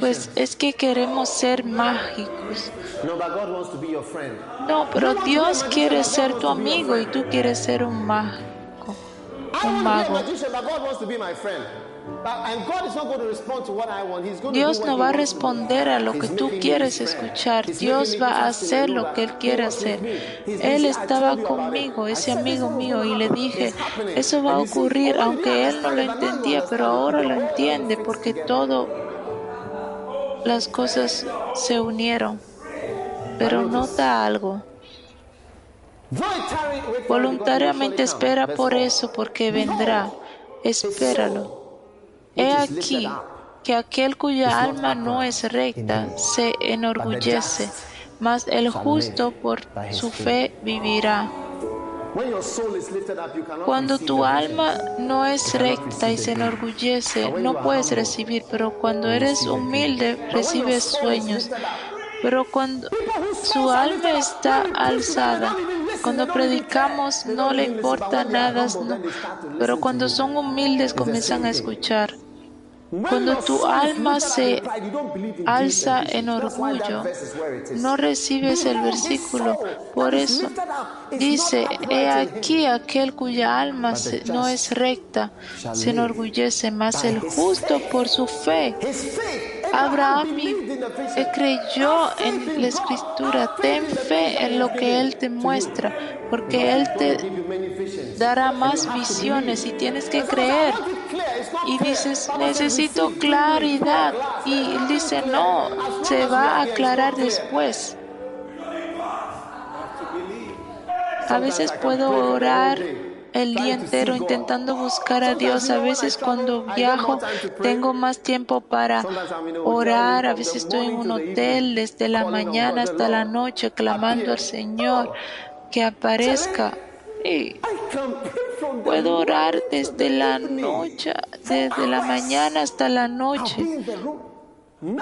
Pues es que queremos ser mágicos. No, pero Dios quiere ser tu amigo y tú quieres ser un mágico, un mago. Dios no va a responder a lo que tú quieres escuchar. Dios va a hacer lo que Él quiere hacer. Él estaba conmigo, ese amigo mío, y le dije, eso va a ocurrir, aunque Él no lo entendía, pero ahora lo entiende porque todo las cosas se unieron. Pero nota algo. Voluntariamente espera por eso, porque vendrá. Espéralo. He aquí que aquel cuya alma no es recta se enorgullece, mas el justo por su fe vivirá. Cuando tu alma no es recta y se enorgullece, no puedes recibir, pero cuando eres humilde, recibes sueños. Pero cuando su alma está alzada, cuando predicamos no le importa nada, pero cuando son humildes comienzan a escuchar. Cuando tu alma se alza en orgullo, no recibes el versículo. Por eso dice, he aquí aquel cuya alma no es recta, se enorgullece, más el justo por su fe. Abraham creyó en la escritura, ten fe en lo que Él te muestra, porque Él te dará más visiones y tienes que creer. Y dices, necesito claridad. Y él dice, no, se va a aclarar después. A veces puedo orar el día entero intentando buscar a Dios. A veces cuando viajo tengo más tiempo para orar. A veces estoy en un hotel desde la mañana hasta la noche clamando al Señor que aparezca. Y puedo orar desde la noche, desde la mañana hasta la noche.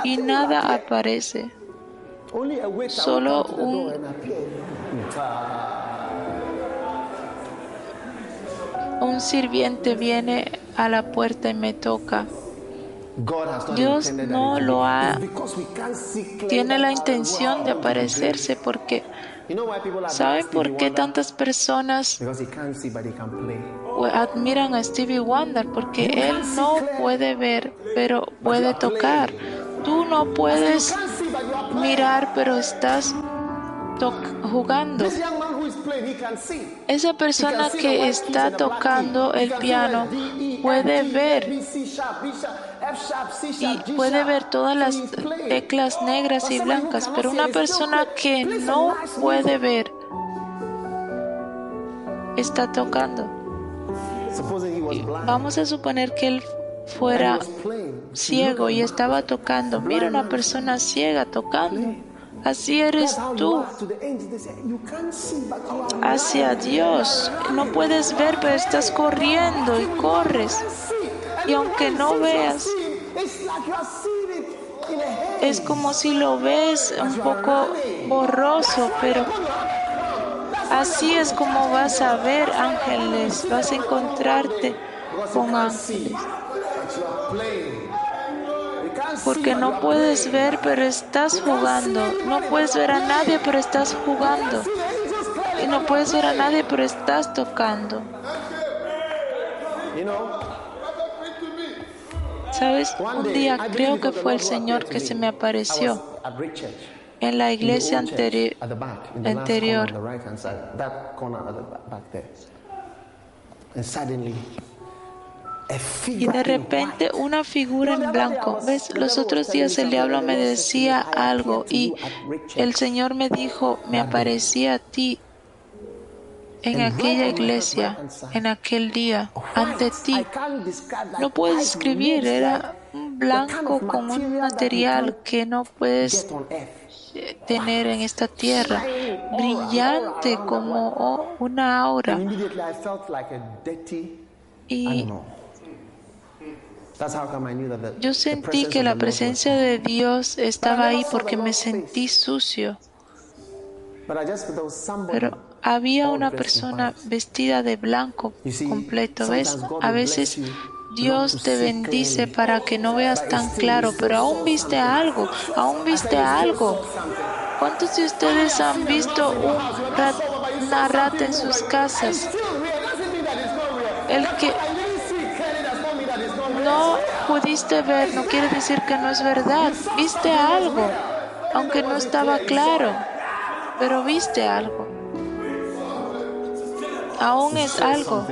y nada aparece. Solo un un sirviente viene a la puerta y me toca. Dios no lo ha, tiene la intención de aparecerse porque ¿saben por qué tantas personas admiran a Stevie Wonder? Porque él no puede ver, pero puede tocar. Tú no puedes mirar, pero estás jugando. Esa persona que está tocando el piano puede ver y puede ver todas las teclas negras y blancas, pero una persona que no puede ver está tocando. vamos a suponer que él fuera ciego y estaba tocando. Mira una persona ciega tocando. Así eres tú. hacia Dios. No puedes ver, pero estás corriendo y corres. Y aunque no veas, es como si lo ves un poco borroso, pero así es como vas a ver ángeles, vas a encontrarte con ángeles porque no puedes ver, pero estás jugando. No puedes ver a nadie, pero estás jugando. no puedes ver a nadie, pero estás tocando. ¿Sabes? Un día creo que fue el Señor que se me. apareció en la iglesia anteri- anterior. Y de repente una figura en blanco. ¿Ves? Los otros días el diablo me decía algo y el Señor me dijo, me aparecía a ti en aquella iglesia, en aquel día, ante ti. No puedes describir, era un blanco con un material que no puedes eh, tener en esta tierra, brillante como oh, una aura. Y yo sentí que la presencia de Dios estaba ahí porque me sentí sucio. Pero había una persona vestida de blanco completo, ¿ves? A veces Dios te bendice para que no veas tan claro, pero aún viste algo, aún viste said, "You still algo. saw something." ¿Cuántos de ustedes han visto un ra- una rata en sus casas? Still real. No pudiste ver no quiere decir que no es verdad. Viste algo, aunque no estaba claro, pero viste algo. Aún es algo.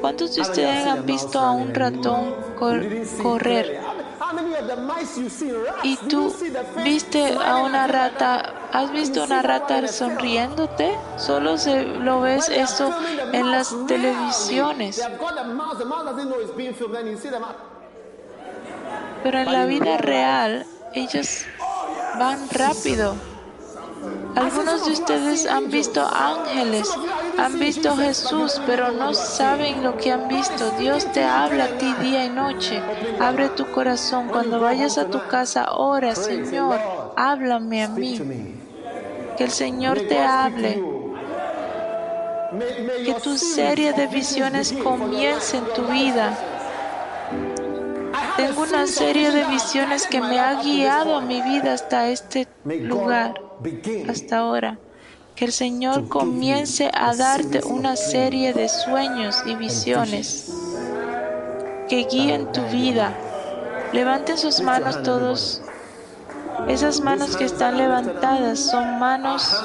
¿Cuántos de ustedes han visto a un ratón correr? Y tú viste a una rata, ¿has visto una rata sonriéndote? Solo se lo ves the en las televisiones. Pero en la vida real, ellos van rápido. Algunos de ustedes han visto ángeles, han visto Jesús, pero no saben lo que han visto. Dios te habla a ti día y noche. Abre tu corazón. Cuando vayas a tu casa, ora, Señor, háblame a mí. Que el Señor te hable. Que tu serie de visiones comience en tu vida. Tengo una serie de visiones que me ha guiado a mi vida hasta este lugar, hasta ahora. Que el Señor comience a darte una serie de sueños y visiones que guíen tu vida. Levanten sus manos todos. Esas manos que están levantadas son manos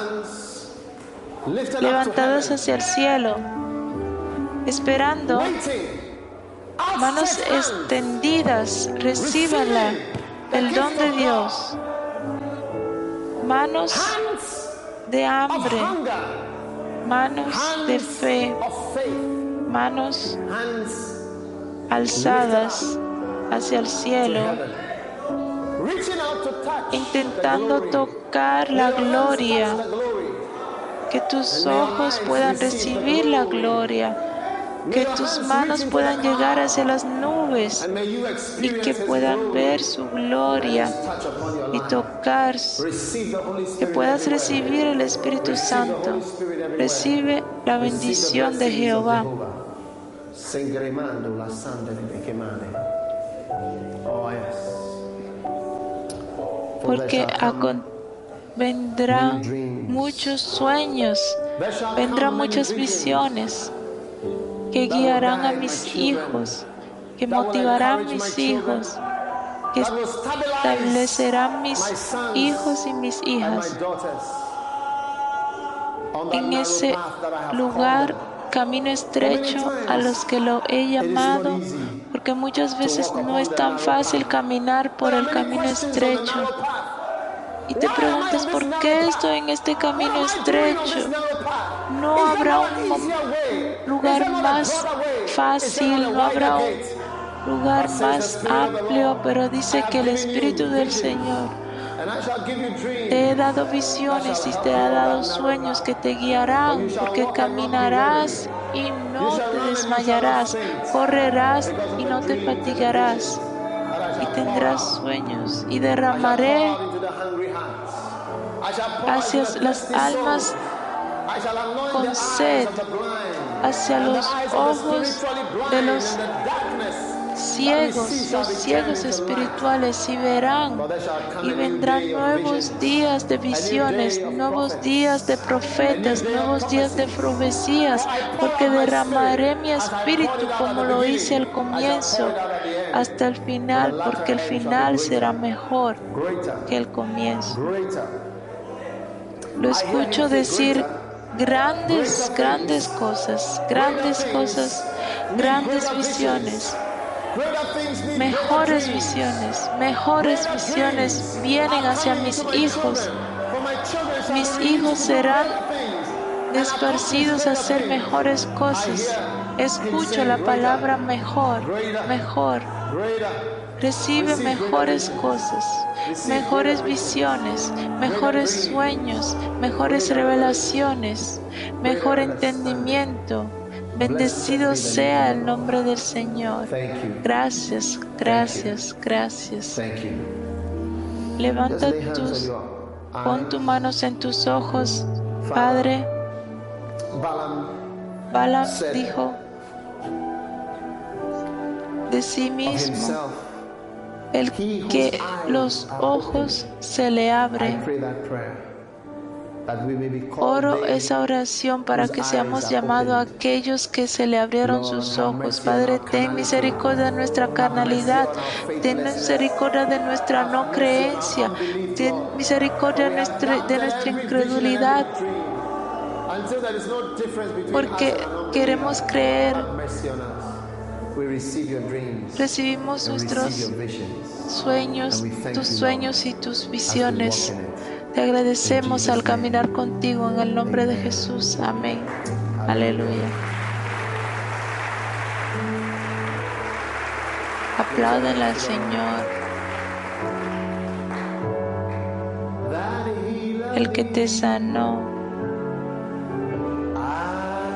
levantadas hacia el cielo, esperando manos extendidas, recíbanla, el don de Dios. Manos de hambre, manos de fe, manos alzadas hacia el cielo, intentando tocar la gloria, que tus ojos puedan recibir la gloria, que tus manos puedan llegar hacia las nubes Y que puedan ver su gloria y tocar, que puedas recibir el Espíritu Santo. Recibe la bendición de Jehová. Oh, porque vendrán muchos sueños, vendrán muchas visiones que guiarán a mis hijos, que motivarán a mis hijos, que establecerán mis hijos y mis hijas. en ese lugar, camino estrecho a los que lo he llamado, porque muchas veces no es tan fácil caminar por el camino estrecho. Y te preguntas, ¿por qué estoy en este camino estrecho? No habrá un lugar más fácil, no habrá un lugar más amplio, pero dice que el Espíritu del Señor te he dado visiones y te he dado sueños que te guiarán, porque caminarás y no te desmayarás, correrás y no te fatigarás, y tendrás sueños, y derramaré hacia las almas con sed, hacia los ojos de los ciegos, los ciegos espirituales, y verán. Y vendrán nuevos días de visiones, nuevos días de profetas, nuevos días de profecías, porque derramaré mi espíritu como lo hice al comienzo, hasta el final, porque el final será mejor que el comienzo. Lo escucho decir grandes, grandes cosas, grandes cosas, grandes visiones. Mejores visiones, mejores visiones vienen hacia mis hijos. Mis hijos serán esparcidos a hacer mejores cosas. Escucho la palabra mejor, mejor. Recibe mejores cosas, mejores visiones, mejores sueños, mejores revelaciones, mejor entendimiento Bendecido sea el nombre del Señor. Gracias, gracias, gracias. Levanta tus, pon tus manos en tus ojos, Padre. Balaam dijo de sí mismo, el que los ojos se le abren Oro esa oración para que seamos llamados a aquellos que se le abrieron sus ojos. Padre, ten misericordia de nuestra carnalidad, ten misericordia de nuestra no creencia, ten misericordia de nuestra, de nuestra incredulidad, porque queremos creer. Recibimos nuestros sueños, tus sueños y tus visiones. Te agradecemos al caminar contigo en el nombre de Jesús. Amén. Aleluya. Apláudenle al Señor. El que te sanó.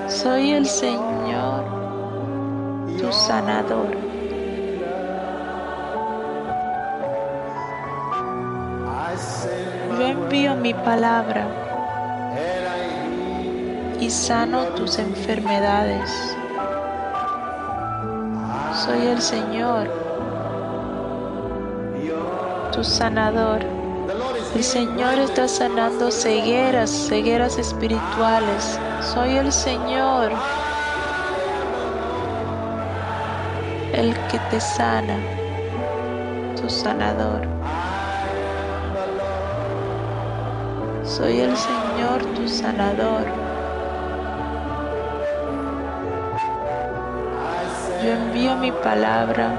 Soy el Señor, tu sanador. Envío mi palabra y sano tus enfermedades. Soy el Señor, tu sanador. El Señor está sanando cegueras, cegueras espirituales. Soy el Señor, el que te sana, tu sanador. Soy el Señor tu sanador. Yo envío mi palabra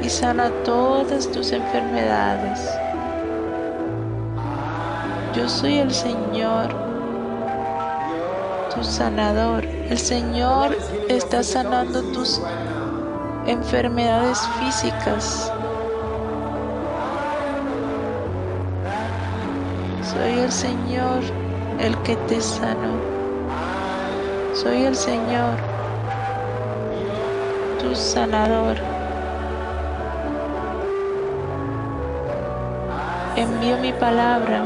y sana todas tus enfermedades. Yo soy el Señor, tu sanador. El Señor está sanando tus enfermedades físicas, Soy el Señor el que te sanó. Soy el Señor, tu sanador. Envío mi palabra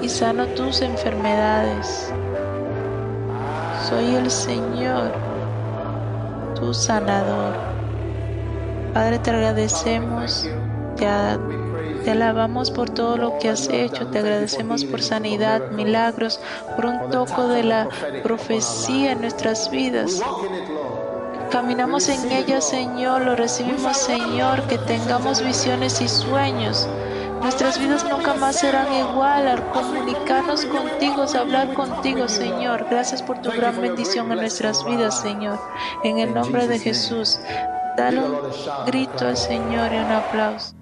y sano tus enfermedades. Soy el Señor, tu sanador. Padre, te agradecemos te, alabamos por todo lo que has hecho, te agradecemos por sanidad, milagros, por un toco de la profecía en nuestras vidas. Caminamos en ella, Señor, lo recibimos, Señor, que tengamos visiones y sueños. Nuestras vidas nunca más serán igual al comunicarnos contigo, hablar contigo, Señor. Gracias por tu gran bendición en nuestras vidas, Señor. En el nombre de Jesús, dale un grito al Señor y un aplauso.